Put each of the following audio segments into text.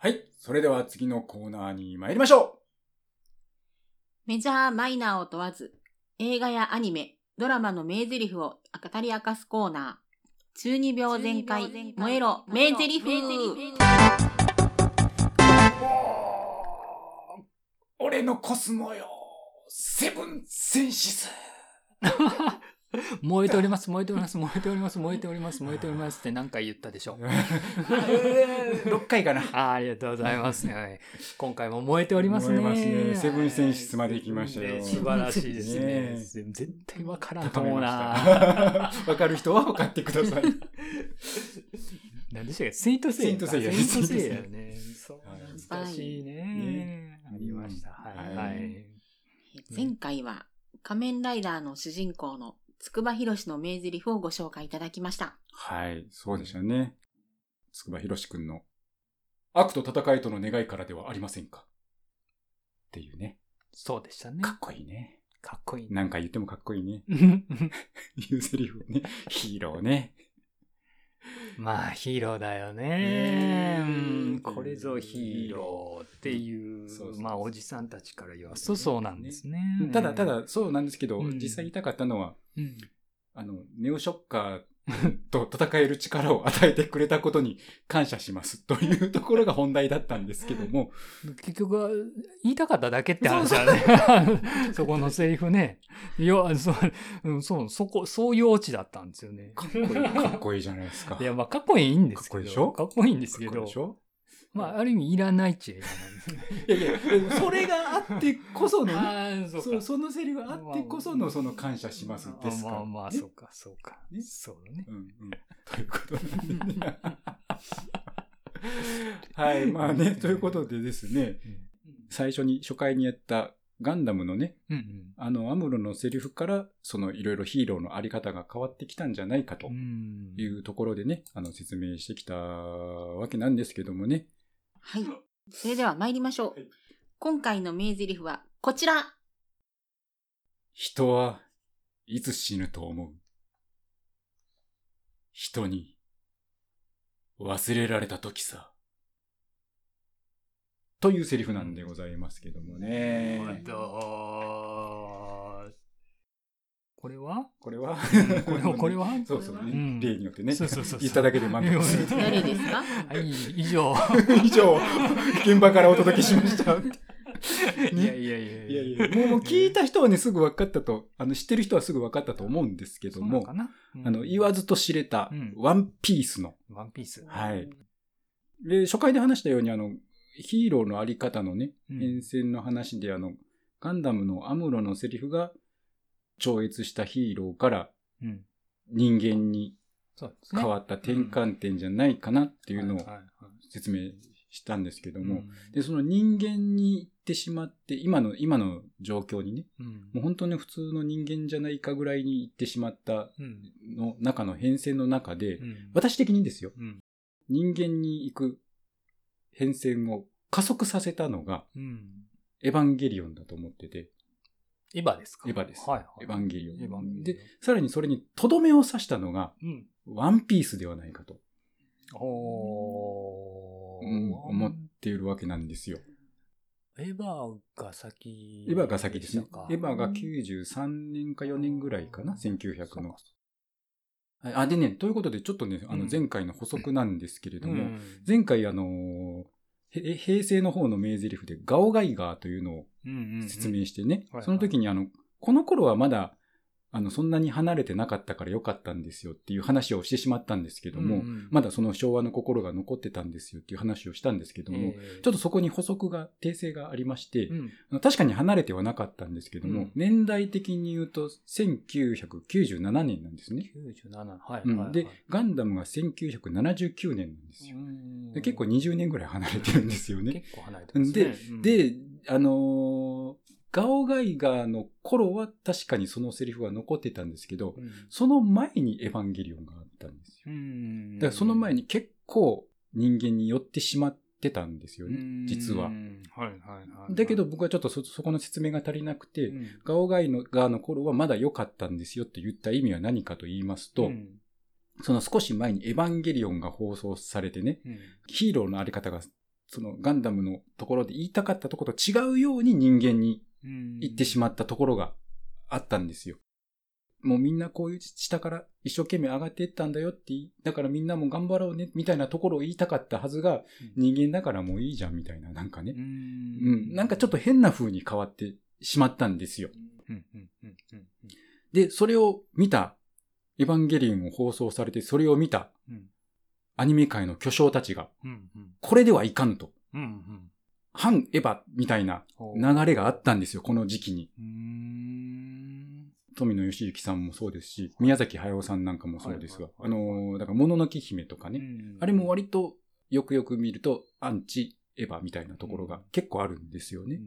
はい。それでは次のコーナーに参りましょメジャー、マイナーを問わず、映画やアニメ、ドラマの名台詞を語り明かすコーナー。中二病全開、燃えろ、名台詞。う。俺のコスモよ。セブンセンシス。燃えております、燃えております、燃えております、燃えております、燃えておりますって何回言ったでしょう。6回かな。あーありがとうございます、はい。今回も燃えておりますね。燃えますねセブンセンシスまで行きましたよね素晴らしいですね。ね絶対わからんと思うな。わかる人は分かってください。何でしたっけ？セイントセイヤ。セイントセイヤセイントセイヤね。そうはい、懐かしいねね。ありました。はい。ははいい。前回は、仮面ライダーの主人公の筑波博士の名台詞をご紹介いただきました。はい、そうでしたね。筑波博士くんの悪と戦いとの願いからではありませんか？っていうね。そうでしたね。かっこいいね。かっこいいね。なんか言ってもかっこいいね。うん いうセリフね。ヒーローね。まあヒーローだよね。ねうん。これぞヒーローっていうそうそうそう。まあおじさんたちから言わすとそうなんですね。ただ、ただ、そうなんですけど、うん。実際言いたかったのは、うん、あの、ネオショッカー と戦える力を与えてくれたことに感謝しますというところが本題だったんですけども、結局は言いたかっただけって話だね。そこのセリフね。いや、そう、うんそう、そこ、そういうオチだったんですよね。かっこいい、かっこいいじゃないですか。いや、まあ、かっこいいんですけど。かっこいいでしょ？かっこいいんですけどかっこいいでし。ょ？まあ、ある意味いらないっちゃいらないですね。いやいや、でもそれがあってこそのね、ああ、そうか。そのセリフがあってこそのその感謝しますですから、まあまあ、ねそうか、そうか。ねそうだね。うんうん。ということで、ね。はい、まあね、ということでですね、最初に初回にやったガンダムのね、うんうん。あのアムロのセリフから、そのいろいろヒーローのあり方が変わってきたんじゃないかとうんいうところでね、あの説明してきたわけなんですけどもね。はい。それでは参りましょう。はい今回の名台詞はこちら。人はいつ死ぬと思う？人に忘れられた時さ。というセリフなんでございますけどもね。なるほどこれは？これは？これは これは？そうそう、ねうん。例によってね。そうそうそうそう。言っただけで満足。する。誰ですか？はい、以上。以上、現場からお届けしました。いやいやいやいや。いや、もうもう聞いた人はね、すぐ分かったと、あの、知ってる人はすぐ分かったと思うんですけども、そうなのかな？あの、言わずと知れたうん、ワンピースの、ワンピース。はい。で、初回で話したように、あの、ヒーローのあり方のね、うん。変遷の話で、あの、ガンダムのアムロのセリフが、超越したヒーローからうん。人間に。変わった転換点じゃないかなっていうのを説明したんですけども、うん。で、その人間に行ってしまって、今の、今の状況にね、うん。もう本当に普通の人間じゃないかぐらいに行ってしまったうん。の中の変遷の中で、うん。私的にですよ、うん。人間に行く変遷を加速させたのが、うん。エヴァンゲリオンだと思ってて、エヴァですか？エヴァですはいはい。エヴァンゲリオン。エヴァンゲリオンで、さらにそれにとどめを刺したのが、うん。ワンピースではないかと、おうん思っているわけなんですよ。エヴァが先。エヴァが先ですね。エヴァが93年か4年ぐらいかな、1900の。はいあ、でね、ということで、ちょっとね、あの、うん前回の補足なんですけれども、うん前回、あのーへ平成の方の名台詞でガオガイガーというのをうんうんうん説明してね、はいその時にあの、この頃はまだ、あの、そんなに離れてなかったからよかったんですよっていう話をしてしまったんですけども、うんうんまだその昭和の心が残ってたんですよっていう話をしたんですけども、えーちょっとそこに補足が、訂正がありまして、うん確かに離れてはなかったんですけども、うん年代的に言うと1997年なんですね。97。はい。うんはいはいで、ガンダムが1979年なんですよ。結構20年ぐらい離れてるんですよね。結構離れてますね。でうん、で、あのーガオガイガーの頃は確かにそのセリフは残ってたんですけど、うんその前にエヴァンゲリオンがあったんですよ。うんだからその前に結構人間に寄ってしまってたんですよね、実はう。んはいはいはい。だけど僕はちょっとそ、そこの説明が足りなくて、うん、ガオガイのガーの頃はまだ良かったんですよって言った意味は何かと言いますと、うんその少し前にエヴァンゲリオンが放送されてね、うんヒーローのあり方がそのガンダムのところで言いたかったところと違うように人間に行ってしままったところがあったんですよ。もうみんなこういう下から一生懸命上がっていったんだよってだからみんなも頑張ろうね、みたいなところを言いたかったはずが、人間だからもういいじゃん、みたいな、なんかね。ううん、なんかちょっと変な風に変わってしまったんですよ。で、それを見た、エヴァンゲリオンを放送されて、それを見たうんアニメ界の巨匠たちが、うんうん。これではいかんと。うんうん。反エヴァみたいな流れがあったんですよ、この時期に。富野義行さんもそうですし、宮崎駿さんなんかもそうですが、あはいはいはい。のー、だから、もののけ姫とかね、うんあれも割とよくよく見ると、アンチエヴァみたいなところが結構あるんですよね。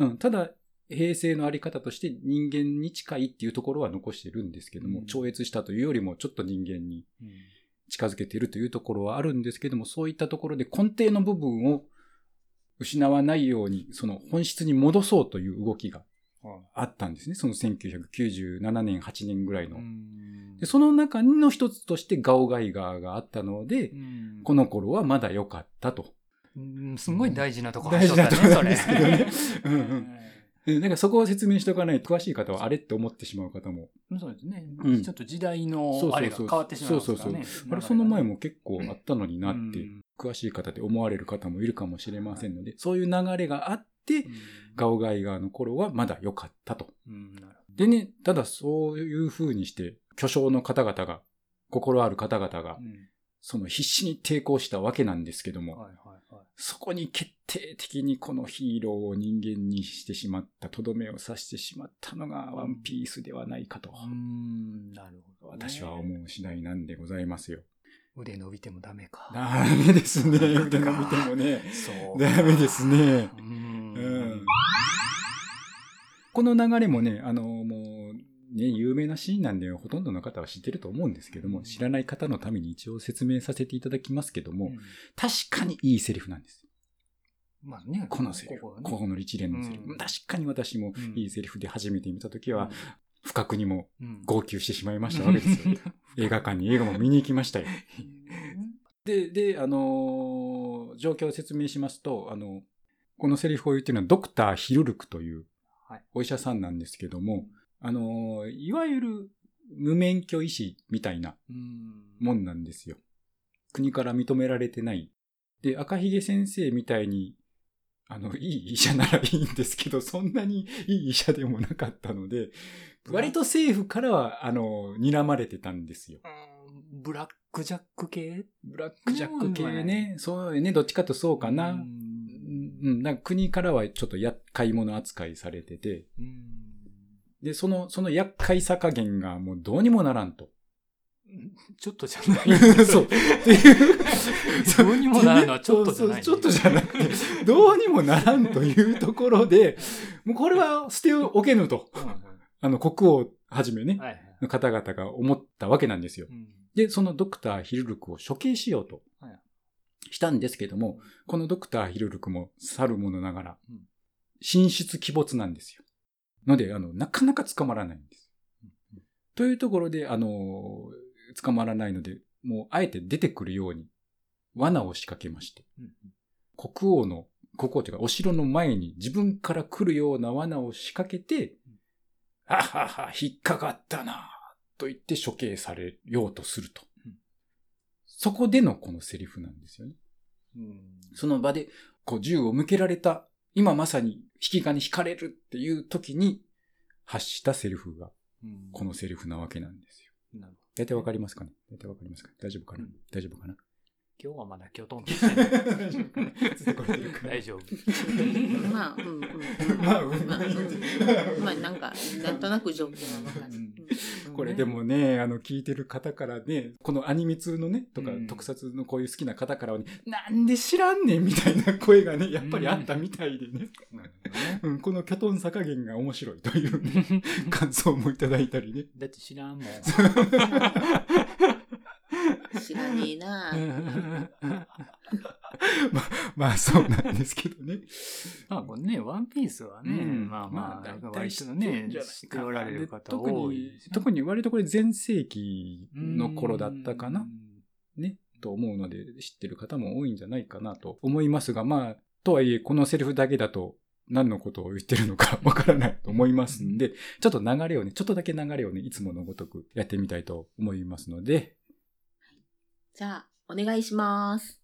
うん、ただ、平成のあり方として人間に近いっていうところは残してるんですけども、うん。超越したというよりもちょっと人間にうん近づけているというところはあるんですけども、そういったところで根底の部分を失わないように、その本質に戻そうという動きがあったんですね。その1997年、8年ぐらいの。うん。でその中の一つとしてガオガイガーがあったので、うん。この頃はまだ良かったと。うん。すごい大事なとこ大事なところですけどね。ねうんうんうん。だからそこを説明しておかないと、詳しい方はあれって思ってしまう方も。うんそうですね。うん。ちょっと時代のそうそうそう。あれが変わってしまいますからね。あれ、その前も結構あったのになってうん、詳しい方で思われる方もいるかもしれませんので、そういう流れがあって、うん。ガオガイガーの頃はまだ良かったと。でね、ただそういう風にして、巨匠の方々が、心ある方々がその必死に抵抗したわけなんですけども、はいそこに決定的にこのヒーローを人間にしてしまった、とどめを刺してしまったのがワンピースではないかと、うーんなるほどね私は思う次第なんでございますよ。腕伸びてもダメかダメですね。腕伸びてもね。そうダメですね。ううんん。この流れもね、あの、もう、ね、有名なシーンなんで、ほとんどの方は知ってると思うんですけども、知らない方のために一応説明させていただきますけども、うん確かにいいセリフなんです。まあねこのセリフ。こここはねの一連のセリフ。うん確かに私もうんいいセリフで初めて見たときは、不覚にもうん号泣してしまいましたわけですよ。映画館に映画も見に行きましたよ。で、で、あのー状況を説明しますと、あの、このセリフを言ってるのはドクター・ヒルルクというはいお医者さんなんですけども、あのーいわゆる無免許医師みたいなうんもんなんですよ。国から認められてない。で、赤ひげ先生みたいに、あの、いい医者ならいいんですけど、そんなにいい医者でもなかったので、割と政府からは、あの、睨まれてたんですよ。うんブラックジャック系？ブラックジャック系ね。そうよね。どっちかとそうかな。ううんん、うんなんか国からはちょっと厄介者扱いされてて、うんで、その、その厄介さ加減がもうどうにもならんと。ちょっとじゃない。そう。っていう。どうにもならんのはちょっとじゃない。そうそうちょっとじゃなくて、どうにもならんというところで、もうこれは捨ておけぬと。うんうんあの、国王はじめね、はいはいの方々が思ったわけなんですよ。うんで、そのドクター・ヒルルクを処刑しようとはいしたんですけども、このドクター・ヒルルクも去る者ながらうん、神出鬼没なんですよ。ので、あの、なかなか捕まらないんです。というところで、あの、捕まらないので、もうあえて出てくるように、罠を仕掛けまして、うん国王の、国王というかお城の前に自分から来るような罠を仕掛けて、あはは、引っかかったな、と言って処刑されようとすると。うんそこでのこのセリフなんですよね。うんその場で、こう銃を向けられた、今まさに引き金引かれるっていう時に発したセリフが、うん。このセリフなわけなんですよ。なるほど。大体わかりますかね？大体わかりますか？大丈夫かな、うん。大丈夫かな？今日はまだきょとんとしてない。大丈夫。まあ、うん、うん。まあうん。まあ、うん。まあ、なんか、なんとなく状況はわかる。うんこれでもね、あの、聞いてる方からね、このアニメ通のね、とか、うん特撮のこういう好きな方からはね、なんで知らんねんみたいな声がね、やっぱりあったみたいでね。なるほどねうん、このキョトンさ加減が面白いというね、感想もいただいたりね。だって知らんもん。知らねえな まあ、そうなんですけどね。まあこれね、ワンピースはね、うんまあまあ、大体割とね、知ってておられる方特多いに、特に割とこれ前世紀の頃だったかな？ね。と思うので、知ってる方も多いんじゃないかなと思いますが、まあ、とはいえ、このセリフだけだと、何のことを言ってるのか わからないと思いますんで、ちょっと流れをね、ちょっとだけ流れをね、いつものごとくやってみたいと思いますので、じゃあ、お願いします。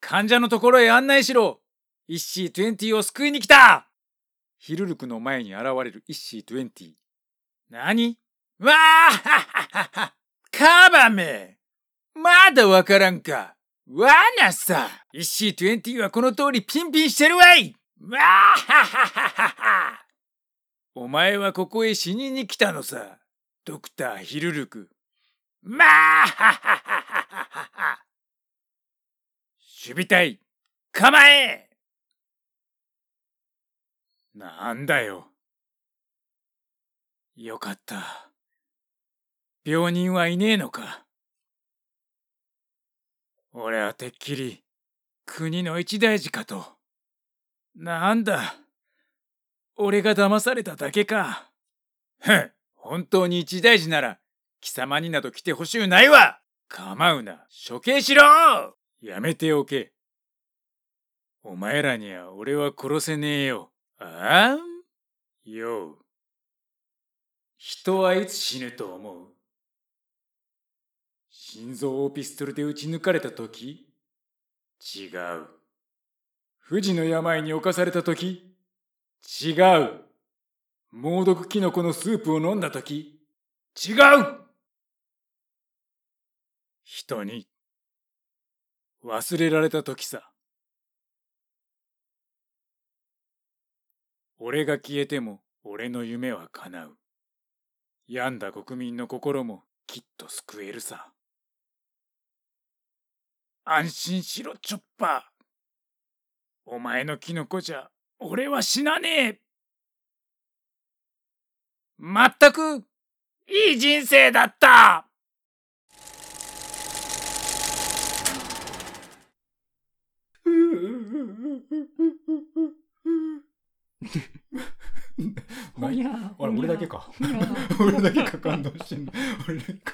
患者のところへ案内しろ。イッシー20を救いに来た。ヒルルクの前に現れるイッシー20。何？わあははははカバメ。まだわからんか。罠さ。イッシー20はこの通りピンピンしてるわい。わあはははははお前はここへ死にに来たのさ。ドクターヒルルク。まあははははは守備隊、構えなんだよ。よかった。病人はいねえのか。俺はてっきり国の一大事かと。なんだ。俺が騙されただけか。ふん、本当に一大事なら貴様になど来てほしゅうないわ構うな、処刑しろやめておけ。お前らには俺は殺せねえよ。ああよう。人はいつ死ぬと思う？心臓をピストルで撃ち抜かれた時？違う。不治の病に侵された時？違う。猛毒キノコのスープを飲んだ時違う人に忘れられた時さ。俺が消えても俺の夢は叶う。病んだ国民の心もきっと救えるさ。安心しろ、チョッパー。お前のキノコじゃ俺は死なねえ。まったくいい人生だった 俺だけか。俺だけか感動してんの。俺だけか。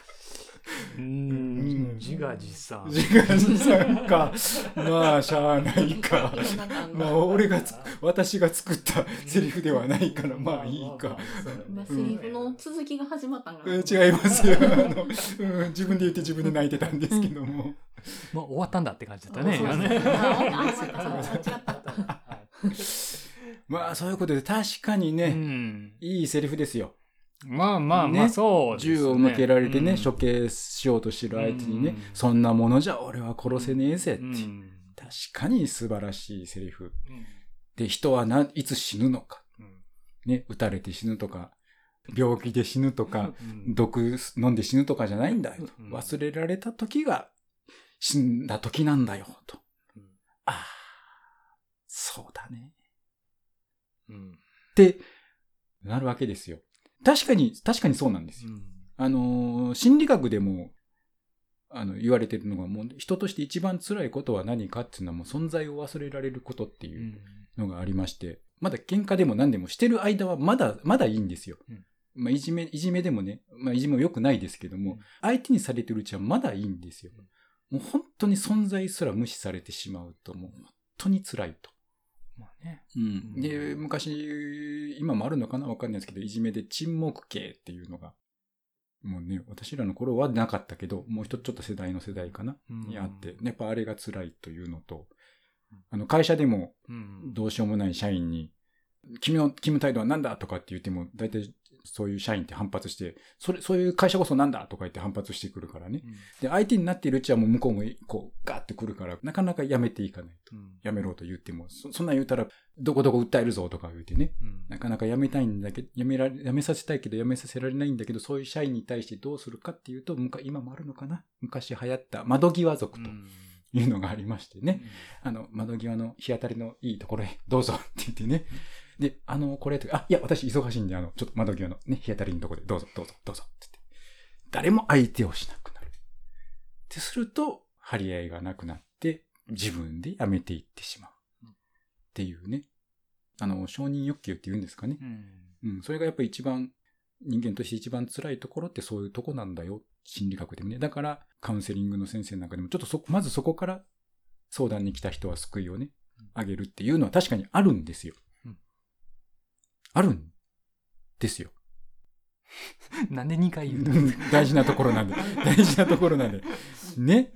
ううんん、自画自賛。自画自賛か。まあ、しゃあないか。まあ、俺がつ、私が作ったセリフではないから、まあいいか。今、セリフの続きが始まったんか。違いますよあの、うん。自分で言って自分で泣いてたんですけども。まあ終わったんだって感じだったね。まあ、そういうことで確かにうね、ん。いいセリフですよ。まあまあまあ、ねそうですね。銃を向けられてね、うん処刑しようとしてる相手にね、うんそんなものじゃ俺は殺せねえぜって。うん確かに素晴らしいセリフ。うんで、人はないつ死ぬのか。うんね、撃たれて死ぬとか、病気で死ぬとか、うん毒飲んで死ぬとかじゃないんだよと。うん忘れられた時が死んだ時なんだよと。うんああ、そうだね。うんってなるわけですよ。確かに、確かにそうなんですよ。あのー心理学でも、あの、言われてるのが、もう、人として一番辛いことは何かっていうのはもう存在を忘れられることっていううんのがありまして、まだ喧嘩でも何でもしてる間はまだ、まだいいんですよ。うんまあ、いじめ、いじめでもね、まあ、いじめも良くないですけども、うん相手にされてるうちはまだいいんですよ。もう本当に存在すら無視されてしまうと、もう本当に辛いと。まあね。うん、で、昔、今もあるのかな？わかんないですけど、いじめで沈黙刑っていうのが、もうね、私らの頃はなかったけど、もう一つちょっと世代の世代かな、うん。にあって、やっぱあれが辛いというのと、あの、会社でもうん。どうしようもない社員に、君の勤務態度は何だ？とかって言っても、大体そういう社員って反発して、それ、そういう会社こそなんだとか言って反発してくるからね。で、相手になっているうちはもう向こうもこうガーってくるから、なかなかやめていかないと。うんやめろと言っても、そそんなん言うたら、どこどこ訴えるぞとか言ってね。うんなかなかやめたいんだけど、やめられ、やめさせたいけどやめさせられないんだけど、そういう社員に対してどうするかっていうと、今もあるのかな昔流行った窓際族というのがありましてね。あの、窓際の日当たりのいいところへどうぞって言ってね。で、あの、これとか、あ、いや、私忙しいんで、あの、ちょっと窓際のね、日当たりのところでどうぞ、どうぞ、どうぞって言って。誰も相手をしなくなる。ってすると、張り合いがなくなって、自分でやめていってしまう。っていうね。あの、承認欲求って言うんですかね。うんうん。それがやっぱり一番、人間として一番辛いところってそういうとこなんだよ。心理学でもね。だから、カウンセリングの先生なんかでも、ちょっとそ、まずそこから相談に来た人は救いをね、あげるっていうのは確かにあるんですよ。うんあるんですよ。なんで2回言うの？大事なところなんで。大事なところなんで。ね。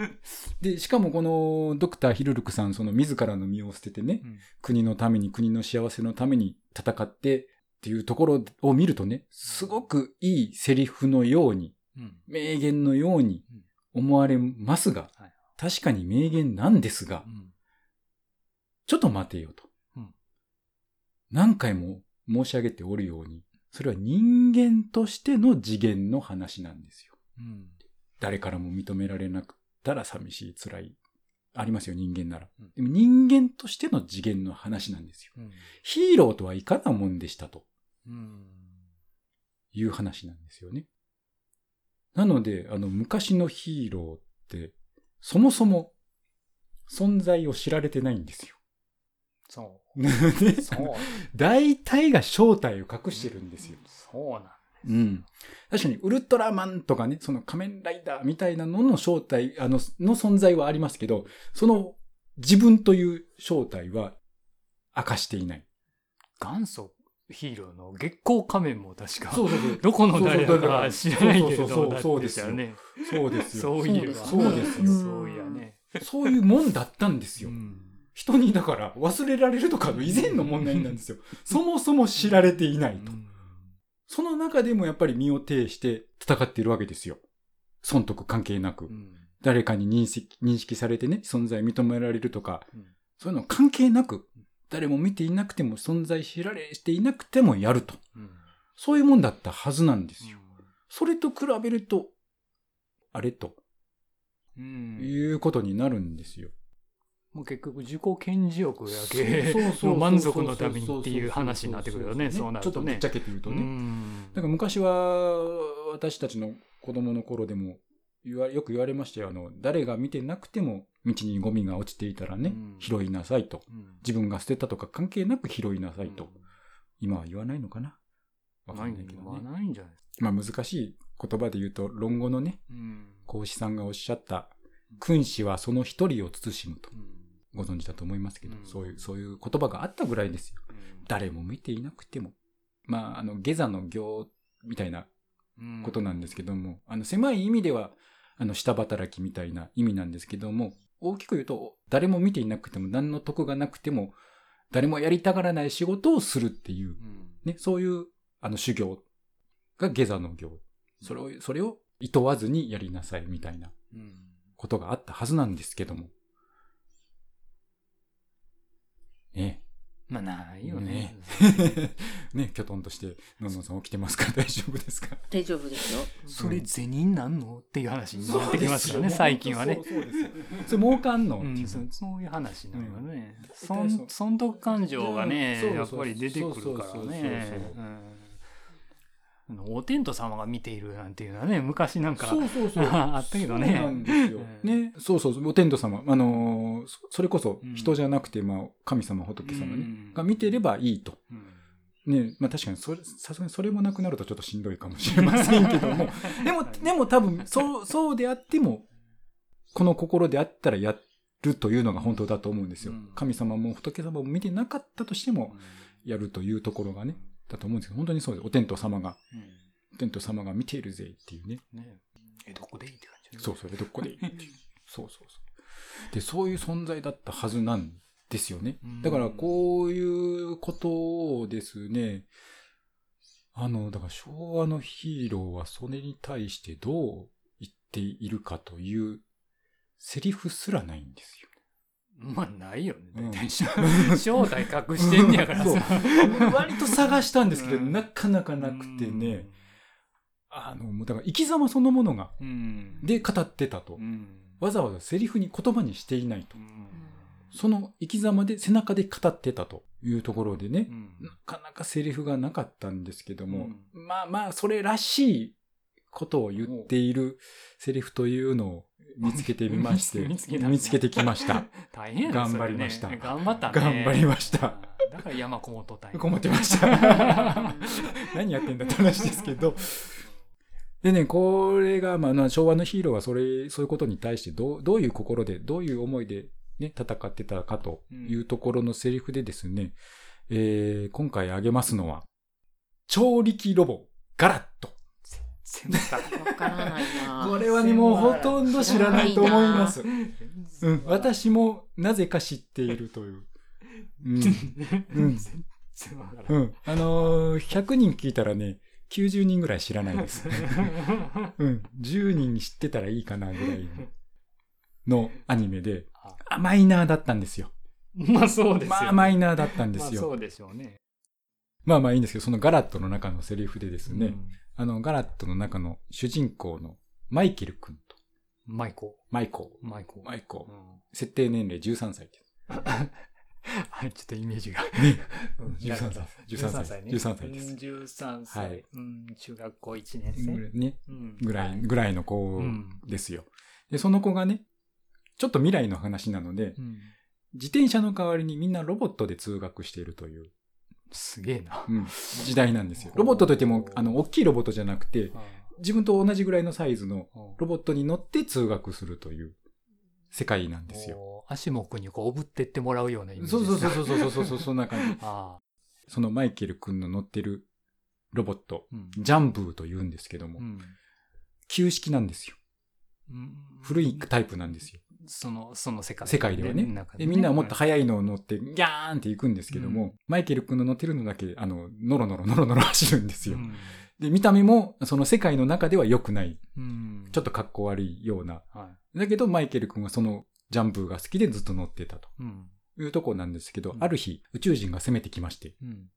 で、しかもこのドクターヒルルクさん、その自らの身を捨ててね、うん国のために、国の幸せのために戦ってっていうところを見るとね、すごくいいセリフのように、うん名言のように思われますが、はい確かに名言なんですが、うんちょっと待てよと。うん何回も申し上げておるように、それは人間としての次元の話なんですよ。うん誰からも認められなくったら寂しい、辛い。ありますよ、人間ならうん。でも人間としての次元の話なんですよ。うんヒーローとはいかなもんでしたとうんいう話なんですよね。なので、あの、昔のヒーローって、そもそも存在を知られてないんですよ。そ ねう。そう。大体が正体を隠してるんですよ。そうなんうん。確かに、ウルトラマンとかね、その仮面ライダーみたいなのの正体、あの、の存在はありますけど、その自分という正体は明かしていない。元祖ヒーローの月光仮面も確か、そうそうそう。どこの誰だか知らないけど、そうそうそうだってね。そうですよ。そういえば。そうですよ。そういやね。そういうもんだったんですよ。うん人にだから忘れられるとかの以前の問題なんですよ。そもそも知られていないと。その中でもやっぱり身を挺して戦っているわけですよ。損得関係なく。うん誰かに認識認識されてね、存在認められるとか、うんそういうの関係なく、誰も見ていなくても存在知られていなくてもやると。うんそういうもんだったはずなんですよ。それと比べると、あれとうんいうことになるんですよ。もう結局自己顕示欲やけの満足のためにっていう話になってくるよね、そうなるとねちょっとぶっち。ゃけて言うとね。うんだから昔は私たちの子供の頃でも言わよく言われましたよ。あの、誰が見てなくても道にゴミが落ちていたらね、うん拾いなさいと。うん自分が捨てたとか関係なく拾いなさいと。今は言わないのかな？わかんんないけどね。ないんじゃない。まあ難しい言葉で言うと、論語のね、うん孔子さんがおっしゃった、君子はその一人を慎むと。うんご存知だと思いますけど、うんそういう、そういう言葉があったぐらいですよ。誰も見ていなくても。まあ、あの、下座の行みたいなうんことなんですけども、あの、狭い意味では、あの、下働きみたいな意味なんですけども、大きく言うと、誰も見ていなくても、何の得がなくても、誰もやりたがらない仕事をするっていう、うん。ね、そういう、あの、修行が下座の行。それを、それを、厭わずにやりなさいみたいなうん。ことがあったはずなんですけども。ねまあないよね。ね、きょとんとして、のんのんさん起きてますか大丈夫ですか？大丈夫ですよ。それ銭なんの？っていう話になってきますからね、最近はね。そうですよ。それ儲かんの、うん、そそういう話なのよね。うん損損得感情がね、そうやっぱり出てくるからそうそうそうそうね。うんお天道様が見ているなんていうのはね、昔なんか、そうそうそう。あったけどねそうなんですよ。うんね。そうそう。お天道様。あのーそそれこそうん人じゃなくて、まあ、神様、仏様ね。うんが見てればいいと。うんね。まあ確かに、それ、さすがにそれもなくなるとちょっとしんどいかもしれませんけども。でも、でも多分、そう、そうであっても、この心であったらやるというのが本当だと思うんですよ。うん神様も仏様も見てなかったとしても、やるというところがね、だと思うんですけど、本当にそうです。お天道様が、うんお天道様が見ているぜっていうね。ねえ、どこでいいって感じそう、それどこでいいっていう。そうそうそう。で、そういう存在だったはずなんですよねうん。だから、こういうことをですね、あの、だから昭和のヒーローはそれに対してどう言っているかというセリフすらないんですよ。まあ、ないよね。うん。正体。隠してんねやから。さ。割と探したんですけど、うん。なかなかなくてね、あの、もうだから生き様そのものが、うん。で語ってたと。う。ん、わざわざセリフに言葉にしていないと。う。ん。その生き様で背中で語ってたと。いうところでね。う、ん。なかなかセリフがなかったんですけども、まあまあ、それらしいことを言っているセリフというのを見つけてみまして、見つけた見つけてきました。大変やな頑張りました頑張ったね。頑張りました。だから山こもっとったんやこもってました。何やってんだって話ですけど。でね、これが、まあまあ、昭和のヒーローはそれ、そういうことに対してどう、どういう心で、どういう思いでね、戦ってたかというところのセリフでですね、えー今回挙げますのは、超力ロボ、ガラット。全然わからないな。これはね、もうほとんど知らないと思います。全う然ん、私もなぜか知っているという。うん。うん全然わからんうん。あのー100人聞いたらね、90人ぐらい知らないです。うん。10人知ってたらいいかなぐらいのアニメで、あマイナーだったんですよ。まあそうですよね。まあマイナーだったんですよ。まあそうでしょうね。まあまあいいんですけど、そのガラットの中のセリフでですね、うんあのガラットの中の主人公のマイケル君と、マイコ。マイコマイコ。マイコうん設定年齢13歳です。はい、ちょっとイメージが。うん13歳13歳ね。13歳ですうん13歳。はいうん中学校1年生。ね、うんぐら、はいぐらいの子うんですよ。で、その子がね、ちょっと未来の話なので、うん自転車の代わりにみんなロボットで通学しているという、すげえな。うん時代なんですよ。ロボットといっても、あの、大きいロボットじゃなくて、自分と同じぐらいのサイズのロボットに乗って通学するという世界なんですよ。よ。足もくにこう、おぶってってもらうようなイメージそうそうそうう。そうそうそうそう、そんな感じ。あそのマイケル君の乗ってるロボット、あ。うんジャンブーと言うんですけども、うん旧式なんですよ。うん古いタイプなんですよ。その、その世界世界ではね。中でみんなはもっと速いのを乗って、ギャーンって行くんですけども、うんマイケル君の乗ってるのだけ、あの、ノロノロノロノロ 走るんですよ。うんで、見た目も、その世界の中では良くない、うんちょっと格好悪いような。はだけど、マイケル君はそのジャンプが好きでずっと乗ってたとい。うとこなんですけど、うんある日、宇宙人が攻めてきまして、うん。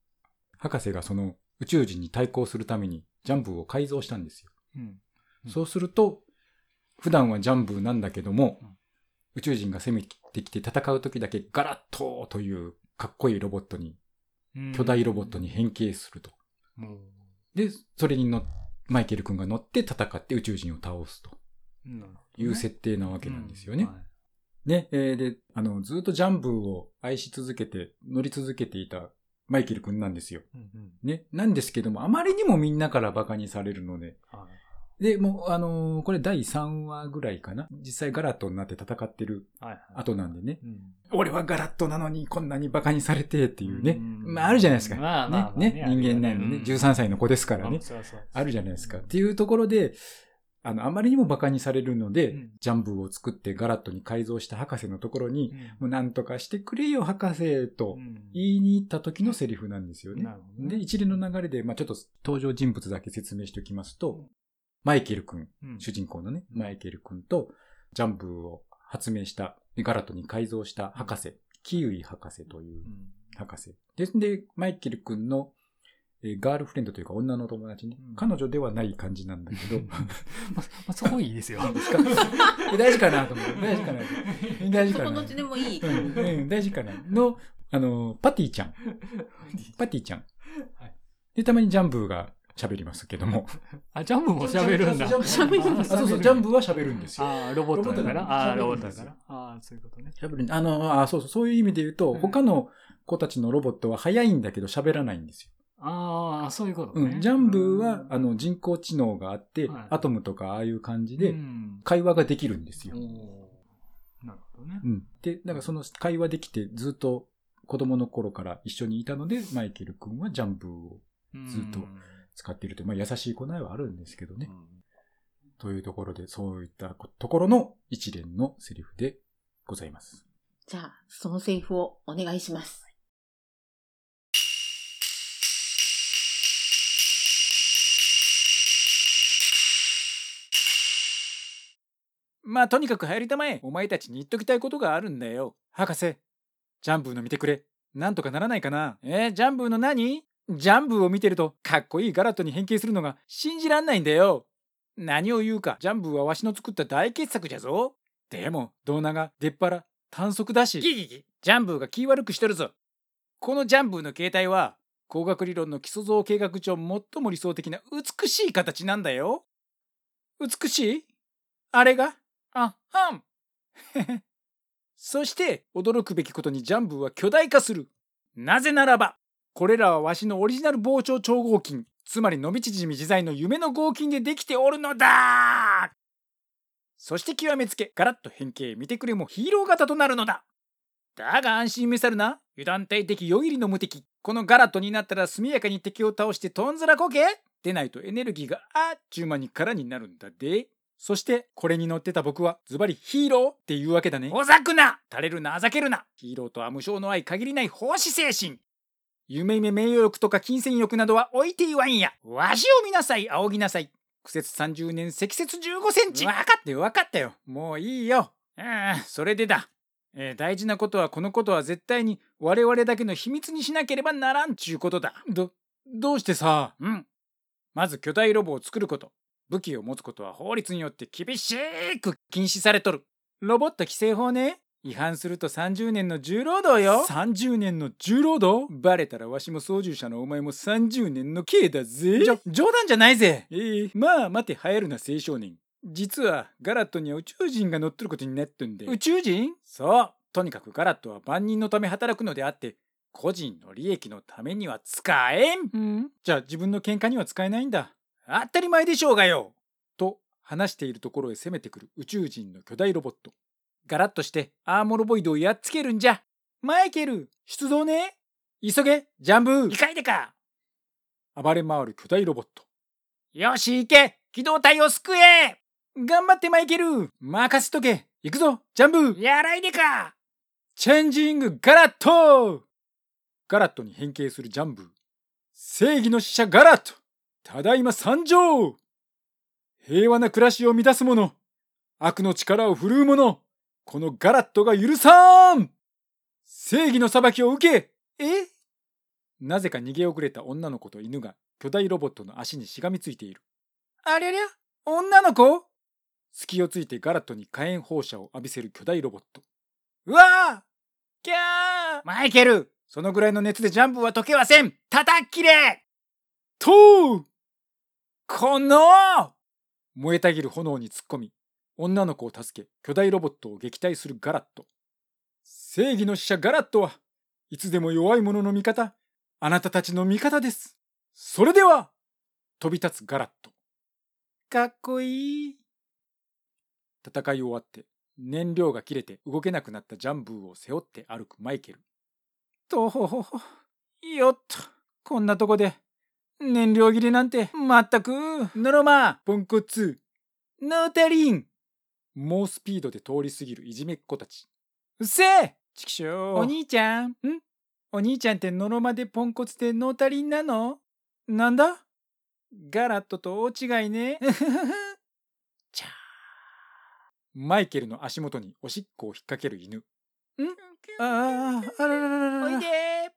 博士がその宇宙人に対抗するためにジャンプを改造したんですよ。そうすると、普段はジャンプなんだけども、うん宇宙人が攻めてきて戦う時だけガラッとというかっこいいロボットに、巨大ロボットに変形すると。もで、それに乗っマイケル君が乗って戦って宇宙人を倒すという設定なわけなんですよね。ね、えーで、あの、ずっとジャンプを愛し続けて、乗り続けていたマイケル君なんですよ。うんうんね。なんですけども、あまりにもみんなから馬鹿にされるので、はいで、もう、あのーこれ第3話ぐらいかな。実際ガラットになって戦ってるはいはい後なんでね。うん俺はガラットなのにこんなに馬鹿にされてっていうね。うんまああるじゃないですか。まあまあまあねねね人間なのね。うん13歳の子ですからねあ。そうそうあるじゃないですか。っていうところで、あの、あまりにも馬鹿にされるので、うんジャンプを作ってガラットに改造した博士のところに、うんもうなんとかしてくれよ、博士とうん言いに行った時のセリフなんですよね。なるほどねで、一連の流れで、まあちょっと登場人物だけ説明しておきますと、マイケル君、うん。主人公のね、マイケル君と、ジャンプを発明した、ガラットに改造した博士、キウイ博士といううん。博士。ですんで、マイケル君の、えーガールフレンドというか女の友達ね、うん。彼女ではない感じなんだけど、まあまあそこいいですよ。え 大事かなと思って、大事かな大事かな。そこどっちでもいい。うん、うん、大事かな。の、あの、パティちゃん。パティちゃん。はい。で、たまにジャンブーが喋りますけども。あ、ジャンプも喋るんだ。喋るんですあ、そうそう、ジャンブーは喋るんですよ。ああ、ロボットだから。ああ、ロボットだから。ああ、そういうことね。喋るあの、あ、そうそう、そういう意味で言うと、うん他の子たちのロボットは早いんだけど喋らないんですよ。ああ、そういうことね。うん。ジャンブーは、あの、人工知能があって、はいアトムとかああいう感じうで、ん、会話ができるんですよ。なるほどねう。ん。で、だからその会話できて、ずっと子供の頃から一緒にいたので、マイケル君はジャンブーをずっと使っているという、まあ優しい子なはあるんですけどね。というところで、そういったところの一連のセリフでございます。じゃあ、そのセリフをお願いします。まあとにかく入りたまえ。お前たちに言っときたいことがあるんだよ。博士、ジャンブーの見てくれ。なんとかならないかなえージャンブーの何？ジャンブーを見てるとかっこいいガラットに変形するのが信じらんないんだよ。何を言うか、ジャンブーはわしの作った大傑作じゃぞ。でも、胴長、出っ腹、短足だし。ギギギジャンブーが気悪くしとるぞ。このジャンブーの形態は、工学理論の基礎像計画上最も理想的な美しい形なんだよ。美しい？あれが？あはん。そして驚くべきことにジャンブーは巨大化する。なぜならば、これらはわしのオリジナル膨張超合金、つまり伸び縮み自在の夢の合金でできておるのだそして極めつけ、ガラッと変形、見てくれもヒーロー型となるのだ。だが安心めさるな。油断大敵夜霧の無敵。このガラットになったら速やかに敵を倒してとんずらこけでないとエネルギーがあっちゅう間に空になるんだで。そして、これに乗ってた僕は、ズバリヒーローっていうわけだね。おざくな垂れるな、あざけるなヒーローとは無償の愛限りない奉仕精神夢夢名誉欲とか金銭欲などは置いて言わんや。わしを見なさい、仰ぎなさい。苦節30年、積雪15センチ。わかったよ、わかったよ。もういいよ。ああ、それでだ。えー大事なことはこのことは絶対に我々だけの秘密にしなければならんちゅうことだ。ど、どうしてさ？うん。まず巨大ロボを作ること。武器を持つことは法律によって厳しく禁止されとる。ロボット規制法ね。違反すると30年の重労働よ。30年の重労働？バレたらわしも操縦者のお前も30年の刑だぜ。じょ、冗談じゃないぜ。ええまあ待て流行るな青少年。実はガラットには宇宙人が乗っとることになっとんで。宇宙人？そう。とにかくガラットは万人のため働くのであって、個人の利益のためには使えん。うん、じゃあ自分の喧嘩には使えないんだ。当たり前でしょうがよ。と話しているところへ攻めてくる宇宙人の巨大ロボット。ガラッとしてアーモロボイドをやっつけるんじゃ。マイケル、出動ね。急げ、ジャンブー。控えてか。暴れ回る巨大ロボット。よし行け機動隊を救え頑張ってマイケル任せとけ行くぞジャンブーやらいでかチェンジングガラットガラットに変形するジャンブー。正義の使者ガラットただいま参上平和な暮らしを乱す者悪の力を振るう者このガラットが許さん。正義の裁きを受け。え？なぜか逃げ遅れた女の子と犬が巨大ロボットの足にしがみついている。ありゃりゃ女の子？隙をついてガラットに火炎放射を浴びせる巨大ロボット。うわあキャー！マイケル！そのぐらいの熱でジャンプは解けはせん。叩き切れ！とう！この燃えたぎる炎に突っ込み、女の子を助け、巨大ロボットを撃退するガラット。正義の使者ガラットはいつでも弱い者の味方、あなたたちの味方です。それでは、飛び立つガラット。かっこいい。戦い終わって、燃料が切れて動けなくなったジャンブーを背負って歩くマイケル。とほほほ。よっと、こんなとこで、燃料切れなんて、まったく。ノロマ、ポンコツ、ノータリン。猛スピードで通り過ぎるいじめっ子たち。うっせえちくしょう。お兄ちゃん。ん？お兄ちゃんってノロマでポンコツでノータリンなの？なんだ？ガラットと大違いね。ちゃーマイケルの足元におしっこを引っ掛ける犬。ん？ああ、あららららら。おいで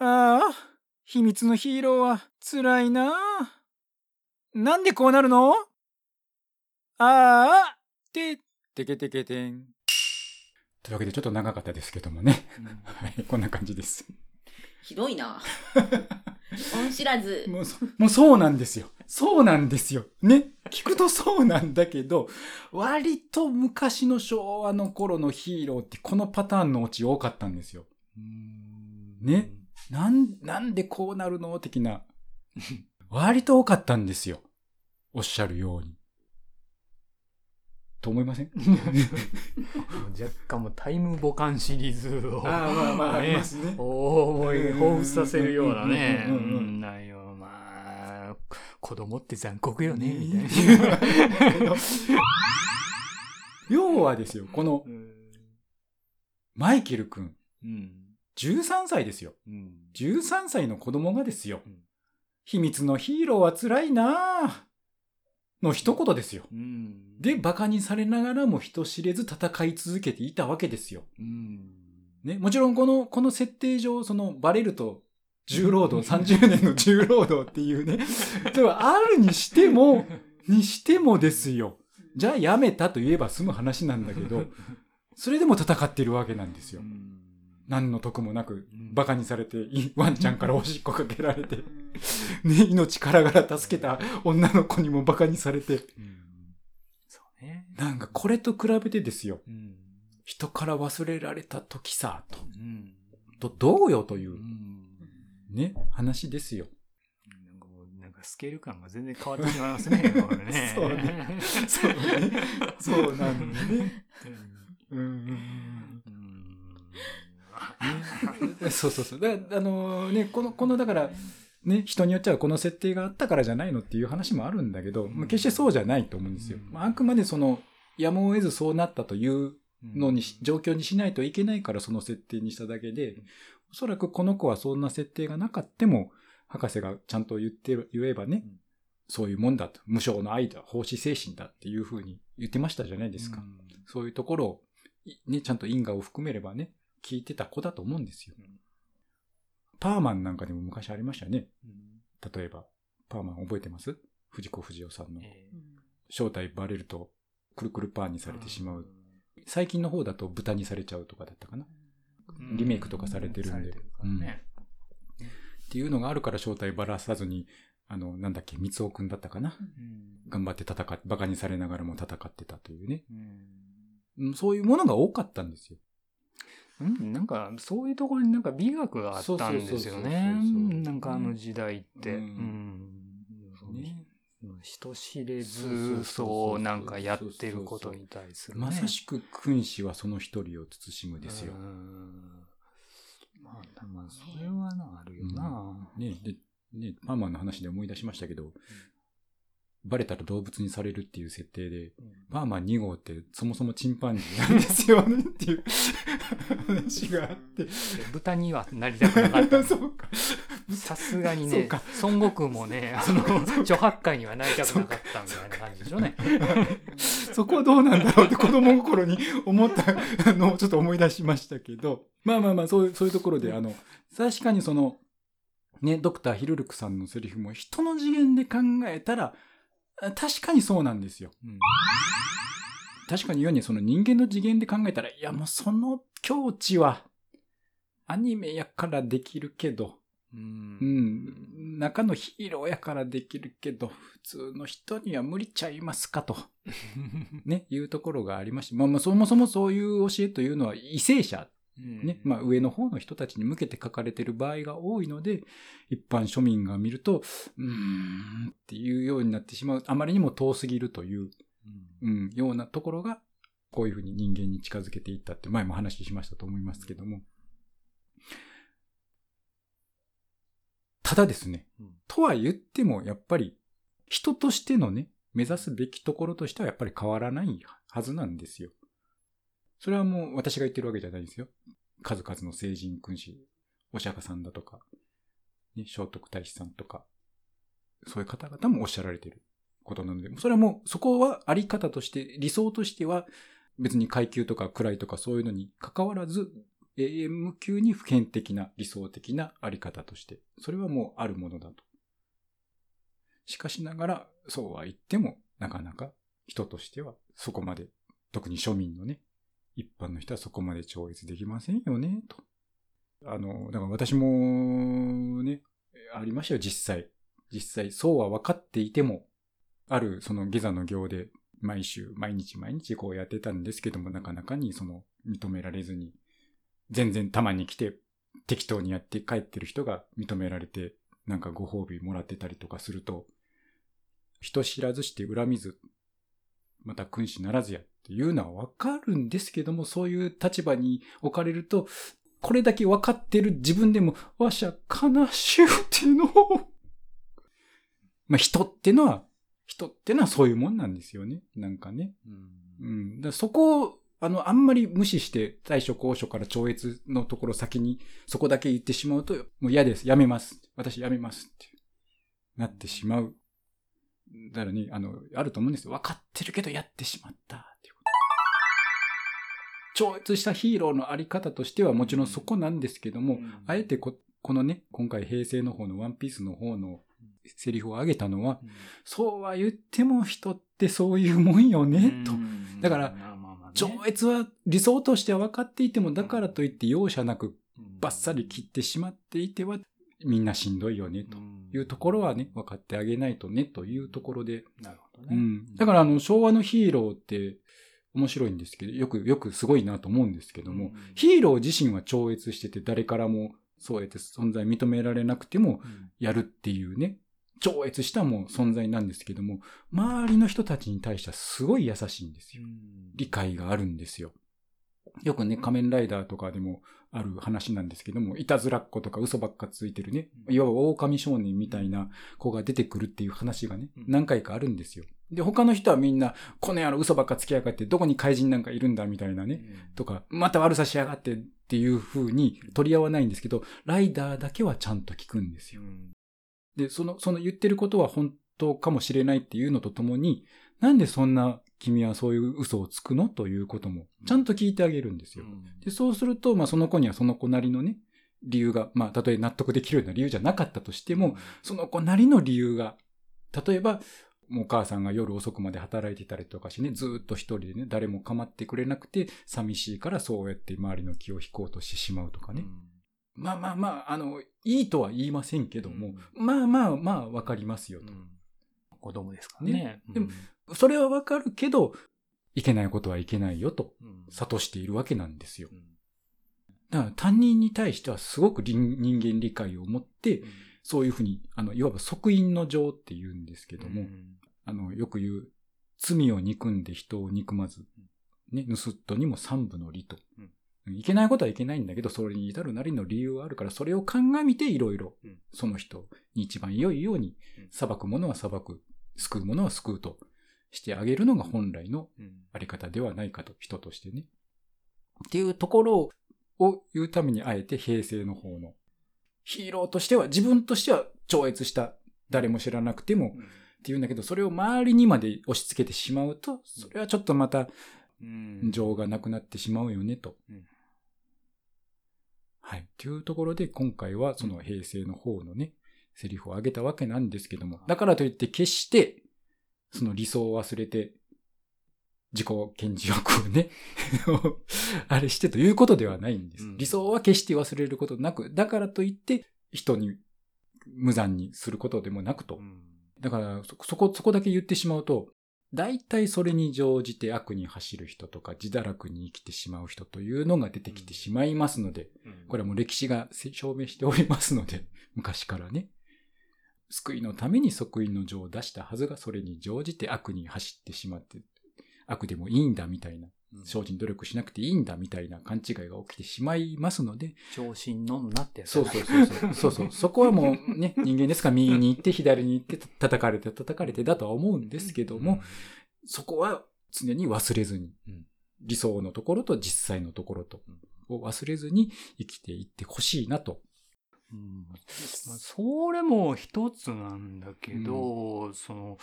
ああ、秘密のヒーローは辛いな。なんでこうなるの？ああ、て、てけてけてん。というわけでちょっと長かったですけどもね。はい、こんな感じです。ひどいな。恩知らず。もうそ、もうそうなんですよ。そうなんですよ。ね。聞くとそうなんだけど、割と昔の昭和の頃のヒーローってこのパターンのオチ多かったんですよ。ね。なん、なんでこうなるの？的な。割と多かったんですよ。おっしゃるように。と思いません？若干もうタイムボカンシリーズを。ああ、まあまあ、ありねますね。思い彷彿させるようなね。内容、まあ、子供って残酷よね、みたいな。要はですよ、このうんマイケル君、うん。13歳ですよ。うん。13歳の子供がですようん。秘密のヒーローは辛いなぁ。の一言ですよ。うん。で、馬鹿にされながらも人知れず戦い続けていたわけですよ。うん。ね、もちろんこの、この設定上、その、バレると、重労働、30年の重労働っていうね、それはあるにしても、にしてもですよ。じゃあやめたと言えば済む話なんだけど、それでも戦ってるわけなんですよ。何の得もなくうんバカにされて、い ワンちゃんからおしっこかけられて、ね、命からがら助けた女の子にもバカにされて、うんそうね。なんかこれと比べてですよ。うん。人から忘れられた時さ、と、うん。とどうよというう、ん。ね、話ですよ。スケール感が全然変わってしまいますね。そうねそうね。そうなんだね。うん。そうそうそう。だあのね、この、この、だから、ね、人によっちゃこの設定があったからじゃないのっていう話もあるんだけど、まあ決してそうじゃないと思うんですよ。うんまああくまでその、やむを得ずそうなったというのにし、状況にしないといけないからその設定にしただけで、おそらくこの子はそんな設定がなかっても、博士がちゃんと言ってる、言えばね、うんそういうもんだと。無償の愛だ、奉仕精神だっていうふうに言ってましたじゃないですか。うんそういうところを、いね、ちゃんと因果を含めればね、聞いてた子だと思うんですよ。うんパーマンなんかでも昔ありましたね。うん例えば、パーマン覚えてます？藤子不二雄さんの。え正体バレると、くるくるパーにされてしまーう。最近の方だと豚にされちゃうとかだったかな。うんリメイクとかされてるんで。っていうのがあるから正体ばらさずに、あの、なんだっけ、三尾くんだったかな。うん頑張って戦っ、バカにされながらも戦ってたというね。そういうものが多かったんですよ。うん、なんか、そういうところになんか美学があったんですよね。なんかあの時代って。ううんね人知れず、そうなんかやってることに対するね。まさしく君子はその一人を慎むですよう。んまあ、まあ、それはな、あるよな。ねで、ね、パーマンの話で思い出しましたけど、バレたら動物にされるっていう設定で、パーマン2号ってそもそもチンパンジーなんですよねっていう話があって。豚にはなりたくなかった。そうか。さすがにね孫悟空もね、あの、著白海にはなりたくなかったみたいな感じでしょうね。そこはどうなんだろうって子供心に思ったのをちょっと思い出しましたけど、まあまあまあ、そういう、そういうところで、あの、確かにその、ね、ドクターヒルルクさんのセリフも人の次元で考えたら、あ確かにそうなんですよ。うん確かに言うにその人間の次元で考えたら、いやもうその境地は、アニメやからできるけど、ううんん、中のヒーローやからできるけど、普通の人には無理ちゃいますかと。ね、いうところがありまして、まあまあそもそもそういう教えというのは為政者、ね、まあ上の方の人たちに向けて書かれている場合が多いので、一般庶民が見ると、うーんっていうようになってしまう、あまりにも遠すぎるという、うん、ようなところが、こういうふうに人間に近づけていったって前も話しましたと思いますけども。ただですね、うんとは言っても、やっぱり、人としてのね、目指すべきところとしてはやっぱり変わらないはずなんですよ。それはもう私が言ってるわけじゃないですよ。数々の聖人君子、お釈迦さんだとか、ね、聖徳太子さんとか、そういう方々もおっしゃられてることなので、それはもうそこはあり方として、理想としては別に階級とか位とかそういうのに関わらず、永遠無休に普遍的な理想的なあり方として、それはもうあるものだと。しかしながら、そうは言っても、なかなか人としてはそこまで、特に庶民のね、一般の人はそこまで超越できませんよね、と。あの、だから私も、ね、ありましたよ、実際。実際、そうは分かっていても、あるその下座の行で、毎週、毎日毎日こうやってたんですけども、なかなかにその認められずに、全然たまに来て適当にやって帰ってる人が認められて、なんかご褒美もらってたりとかすると、人知らずして恨みず、また君子ならずやっていうのはわかるんですけども、そういう立場に置かれると、これだけ分かってる自分でも、わしゃ悲しゅうっていうのを、まあ人ってのは、人ってのはそういうもんなんですよね。なんかね。うん。だそこを、あの、あんまり無視して、対処高所から超越のところ先に、そこだけ言ってしまうと、もう嫌です。やめます。私やめます。ってなってしまう。だからね、あの、あると思うんですよ。分かってるけどやってしまった。っていうこと。超越したヒーローのあり方としてはもちろんそこなんですけども、あえてこ、このね、今回平成の方のワンピースの方のセリフを挙げたのは、そうは言っても人ってそういうもんよね、と。だから超越は理想としては分かっていても、だからといって容赦なくバッサリ切ってしまっていては、みんなしんどいよね、というところはね、分かってあげないとね、というところで。なるほどね。うん。だからあの、昭和のヒーローって面白いんですけど、よく、よくすごいなと思うんですけども、うんヒーロー自身は超越してて、誰からもそうやって存在認められなくても、うんやるっていうね、超越したもう存在なんですけども、周りの人たちに対してはすごい優しいんですよ。理解があるんですよ。よくね、仮面ライダーとかでもある話なんですけども、いたずらっ子とか嘘ばっかついてるね、いわば狼少年みたいな子が出てくるっていう話がねうん、何回かあるんですよ。で、他の人はみんな、この野郎嘘ばっかつきやがって、どこに怪人なんかいるんだみたいなね、とか、また悪さしやがってっていう風に取り合わないんですけど、ライダーだけはちゃんと聞くんですよ。で、その、その言ってることは本当かもしれないっていうのとともに、なんでそんな君はそういう嘘をつくのということも、ちゃんと聞いてあげるんですよ。で、そうすると、まあその子にはその子なりのね、理由が、まあたとえ納得できるような理由じゃなかったとしても、その子なりの理由が、例えば、もうお母さんが夜遅くまで働いてたりとかしてね、ずーっと一人でね、誰も構ってくれなくて、寂しいからそうやって周りの気を引こうとしてしまうとかね。まあまあまあ、あの、いいとは言いませんけども、まあまあまあわかりますよと。子供ですからねね。でもそれはわかるけど、いけないことはいけないよと、うん。諭しているわけなんですよ。う。ん。だから他人に対してはすごく人人間理解を持って、そういうふうに、あの、いわば即因の情って言うんですけども、うん。あの、よく言う、罪を憎んで人を憎まず、ね、盗人にも三部の理と。いけないことはいけないんだけど、それに至るなりの理由があるから、それを鑑みていろいろうん、その人に一番良いようにうん、裁くものは裁く、救うものは救うとしてあげるのが本来のうんあり方ではないかと、人としてね。っていうところを言うために、あえて平成の方の、ヒーローとしては、自分としては超越した、誰も知らなくても、っていうんだけど、それを周りにまで押し付けてしまうと、それはちょっとまたうん情がなくなってしまうよね、と。うんはい。というところで、今回はその平成の方のね、セリフを挙げたわけなんですけども、だからといって決して、その理想を忘れて、自己顕示欲をね、あれしてということではないんです。うん理想は決して忘れることなく、だからといって、人に無残にすることでもなくと。だからそ、そこ、そこだけ言ってしまうと、大体それに乗じて悪に走る人とか、自堕落に生きてしまう人というのが出てきてしまいますので、これはもう歴史が証明しておりますので、昔からね。救いのために即位の情を出したはずが、それに乗じて悪に走ってしまって、悪でもいいんだみたいな、精進努力しなくていいんだみたいな勘違いが起きてしまいますので、調子に乗んなってやつそうそうそうそう。そうそう。そこはもうね、人間ですから右に行って左に行って叩かれて叩かれてだとは思うんですけども、そこは常に忘れずに、うん理想のところと実際のところと、を忘れずに生きていってほしいなと。うんまあ、それも一つなんだけど、その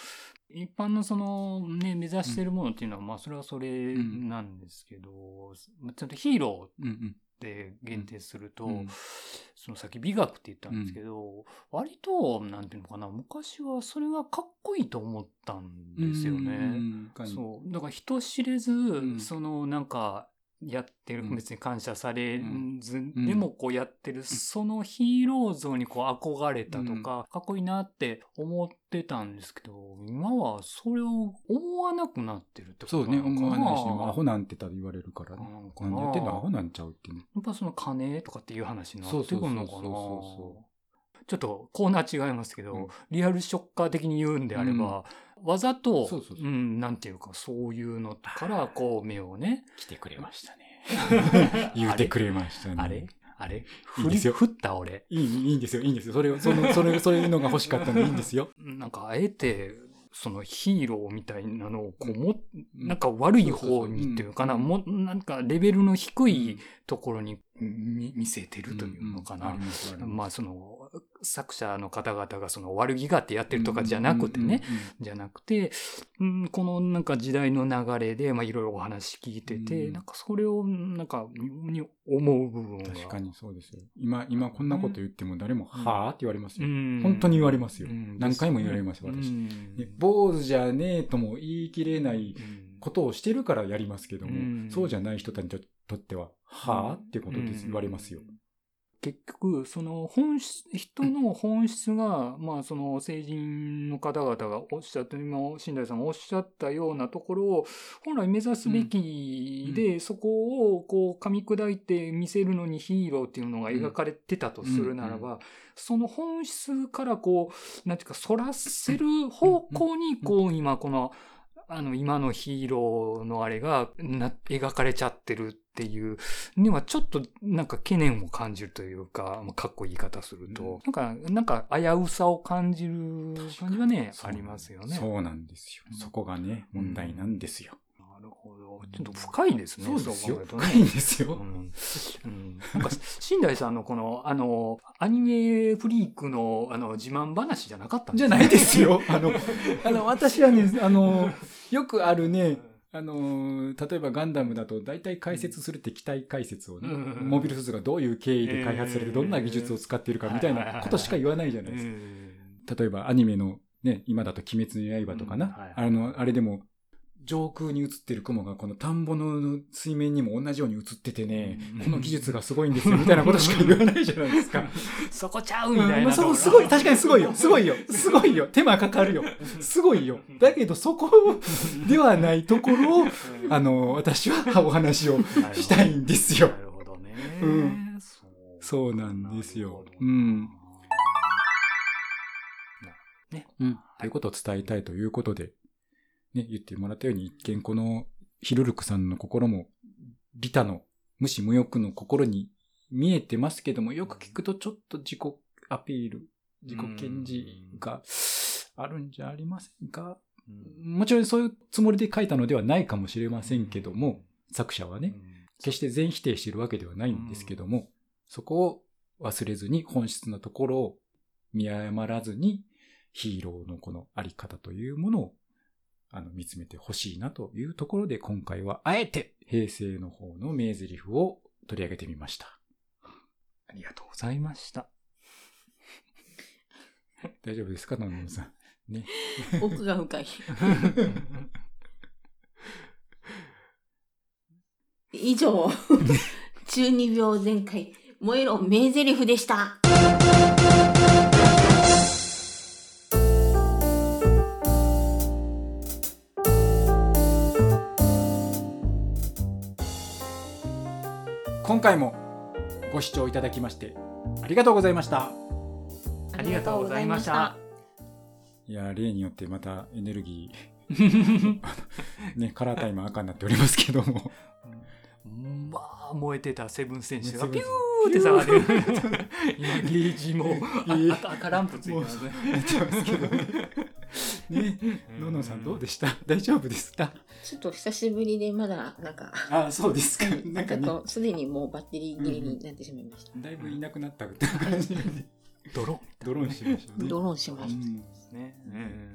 一般のそのね目指してるものっていうのは、まあそれはそれなんですけど、ちゃんとヒーローうんうん。で限定すると、うんそのさっき美学って言ったんですけど、割となんていうのかな昔はそれがかっこいいと思ったんですよね。うんそう。だから人知れず、んそのなんか、やってる、うん。別に感謝されず、ん。でもこうやってる、そのヒーロー像にこう憧れたとか、かっこいいなって思ってたんですけど、今はそれを思わなくなってるってことそうね、なのかな？思わないし、アホなんてたら言われるからね。なんかな何やってんの？アホなんちゃうってね。やっぱその金とかっていう話になってくるのかな？そうそうそうそちょっとコーナー違いますけど、うん。リアルショッカー的に言うんであれば、わざと、そうそうそう。うん、なんていうか、そういうのから、こう、目をね、来てくれましたね。言うてくれましたね。あれ？あれ？いいですよ。振り振った俺？いい、いいんですよ、いいんですよ。それを、その、それ、そういうのが欲しかったんでいいんですよ。なんか、あえて、そのヒーローみたいなのを、こう、も、うん。なんか悪い方にっていうかな、うん。も、なんかレベルの低いところに見見せてるというのかな。うんうんありますあその、作者の方々がその悪気があってやってるとかじゃなくてね、うん。じゃなくて、うん、このなんか時代の流れで、まあいろいろお話聞いてて、うんなんかそれをなんか妙に思う部分が。確かにそうですよ。今、今こんなこと言っても誰も、うんはぁって言われますよ。うん。本当に言われますようん何回も言われます私坊主じゃねえとも言い切れない、うんことをしてるからやりますけども、うん。そうじゃない人たちにとっては、はあ？ってことです、言われますよ。結局、その本質、人の本質が、まあその成人の方々がおっしゃって、今、新大さんがおっしゃったようなところを、本来目指すべきで、そこをこう噛み砕いて見せるのにヒーローっていうのが描かれてたとするならば、うんその本質からこう、なんていうか、反らせる方向に、こう今この、あの、今のヒーローのあれがな描かれちゃってるっていうにはちょっとなんか懸念を感じるというか、まあかっこいい言い方すると、なんか、なんか危うさを感じる感じはね、ありますよね。そうなんですよ。そこがね、問題なんですよ。なるほど。ちょっと深いですね。そうですよ深いんですよう。んうんなんか、新大さんのこの、あの、アニメフリークの、あの、自慢話じゃなかったんじゃないですよ。あの、あの、私はね、あの、よくあるね、あのー例えばガンダムだと大体解説するって機体解説をね、うん。モビルスーツがどういう経緯で開発されてえーどんな技術を使っているかみたいなことしか言わないじゃないですか。うん。例えばアニメのね、今だと鬼滅の刃とかな、うん。はいはい。あの、あれでも上空に映ってる雲がこの田んぼの水面にも同じように映っててね、うんこの技術がすごいんですよみたいなことしか言わないじゃないですか。そこちゃうみたいな。うんそう、すごい、確かにすごいよ。すごいよ。すごいよ。手間かかるよ。すごいよ。だけど、そこではないところを、あの、私はお話をしたいんですよな。るほどね。うんそうなんですようんね。うん。ということを伝えたいということで、ね、言ってもらったように、一見このヒルルクさんの心も、リタの無視無欲の心に見えてますけども、よく聞くとちょっと自己アピール、自己顕示があるんじゃありませんか？うん。もちろんそういうつもりで書いたのではないかもしれませんけども、作者はね、決して全否定しているわけではないんですけども、そこを忘れずに本質のところを見誤らずにヒーローのこのあり方というものをあの見つめてほしいなというところで今回はあえて平成の方の名台詞を取り上げてみました。ありがとうございました。大丈夫ですか野々さん？ね。奥が深い。以上、中二病全開、燃えろ名台詞でした。今回もご視聴いただきましてありがとうございました。ありがとうございました。いやー、例によってまたエネルギー、ね、カラータイム赤になっておりますけども。まあ、燃えてたセブン選手がねピューって下がる。今、ゲージも赤ランプついてますね。ね。ね、ののさんどうでした？大丈夫ですか？ちょっと久しぶりでまだ、なんか、あそうですか。なんかね、ちょっとすでにもうバッテリー切れになってしまいました。だいぶいなくなったって感じで、ドロドローンしましたね。ドローンしました。ね。うん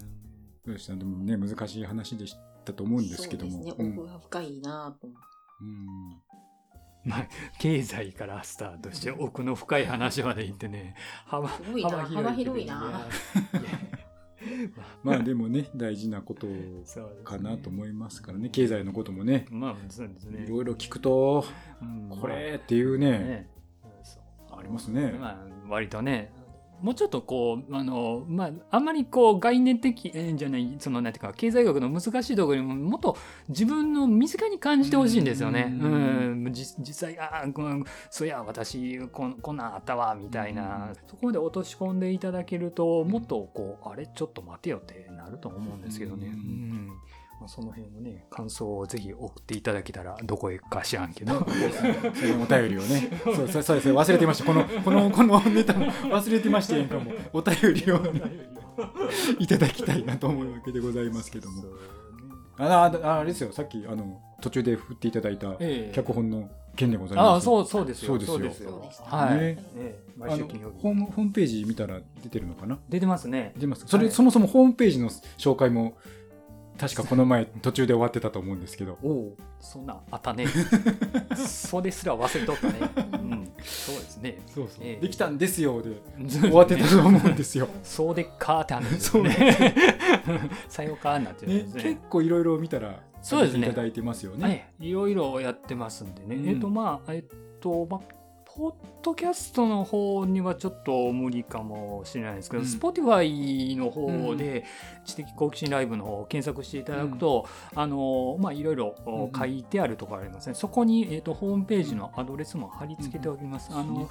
どうでした？でもね、難しい話でしたと思うんですけども。そうですね、奥が深いなと思って。うんまあ、経済からスタートして奥の深い話まで行ってね、幅幅広いな。まあでもね、大事なことかなと思いますからね。経済のこともね、まあ、そうですね。いろいろ聞くと、うん。これっていうね、ね。そう。ありますね。まあ、割とね、もうちょっとこう、あの、まあ、あんまりこう、概念的、えーじゃない、その、なんていうか、経済学の難しいところにも、もっと自分の身近に感じてほしいんですよね。ううん。ん、じ実際、ああ、そうや、私こん、こんなんあったわ、みたいな、そこまで落とし込んでいただけると、もっとこう、あれ、ちょっと待てよってなると思うんですけどね。うん。うんまあ、その辺のね、感想をぜひ送っていただけたら、どこへか知らんけど。そのお便りをね。そうそうそうです忘れてました。この、この、このネタも忘れてましたやんかも。お便りを いただきたいなと思うわけでございますけども。ああああれですよ、さっきあの途中で振っていただいたええ脚本の件でございます。ああ、そう、そうですよ。そうですよはい。ね毎週金曜日。ホームホームページ見たら出てるのかな？出てますね。出ますそれ、はいそもそもホームページの紹介も確かこの前途中で終わってたと思うんですけどおお、そんなんあったね。それすら忘れとったね。うん、そうですね。そうそう、ええできたんですよで終終わってたと思うんですよ、そうでっかーって話ですそうね。さようかなってるんねね。結構いろいろ見たらそうですねいただいてますよね。はい、いろいろやってますんでね。うんえっ、と、まあ、えっ、と、まあ、ポッドキャストの方にはちょっと無理かもしれないですけど、うん。Spotify の方で知的好奇心ライブの方を検索していただくと、あの、まあ、いろいろうん書いてあるところありますね。そこに、えっ、と、ホームページのアドレスも貼り付けておきます。あの、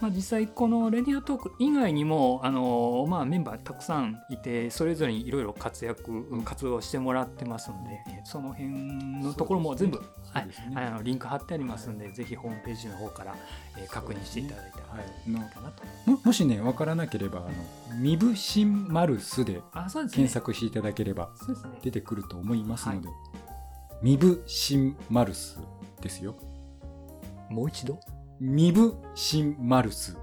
まあ、実際このレディオトーク以外にもあの、まあ、メンバーたくさんいてそれぞれにいろいろ活躍活動してもらってますんでえその辺のところも全部、はいそうですね。あのリンク貼ってありますんでぜひホームページの方から、えー確認していただいたらはい。いい。かなと。ももしね、わからなければ、あの、ミブシンマルすね。検索していただければ出てくると思いますので、ミブシンマルスですよ。もう一度？ミブシンマルス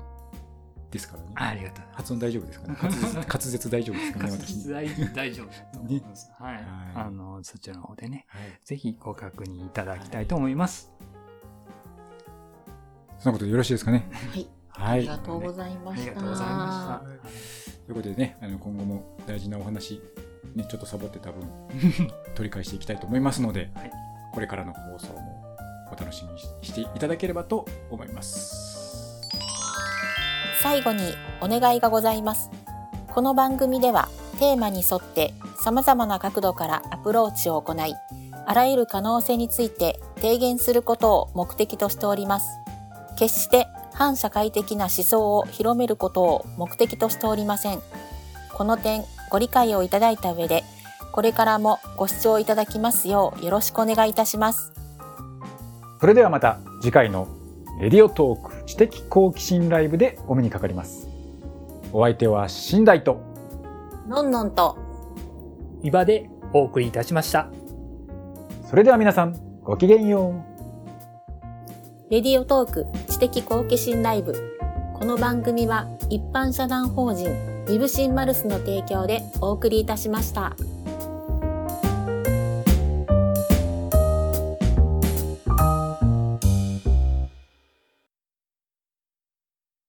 ですからね。あありがとう発音大丈夫ですかね？滑舌滑舌大丈夫ですかね？滑私舌大大丈夫だと思います、はい、はいあのそちらの方でねはい。ぜひご確認いただきたいと思います、そんなことでよろしいですかね？はい。はい。ありがとうございました。ありがとうございましたということでね、あの今後も大事なお話、ね、ちょっとサボってた分、取り返していきたいと思いますので、はいこれからの放送もお楽しみにしていただければと思います。最後にお願いがございます。この番組ではテーマに沿って様々な角度からアプローチを行い、あらゆる可能性について提言することを目的としております。決して反社会的な思想を広めることを目的としておりません。この点ご理解をいただいた上で、これからもご視聴いただきますようよろしくお願いいたします。それではまた次回のレディオトーク知的好奇心ライブでお目にかかります。お相手は寝台と、のんのんと伊庭でお送りいたしましたそれでは皆さんごきげんよう。レディオトーク知的好奇心ライブ。この番組は一般社団法人ビブシンマルスの提供でお送りいたしました。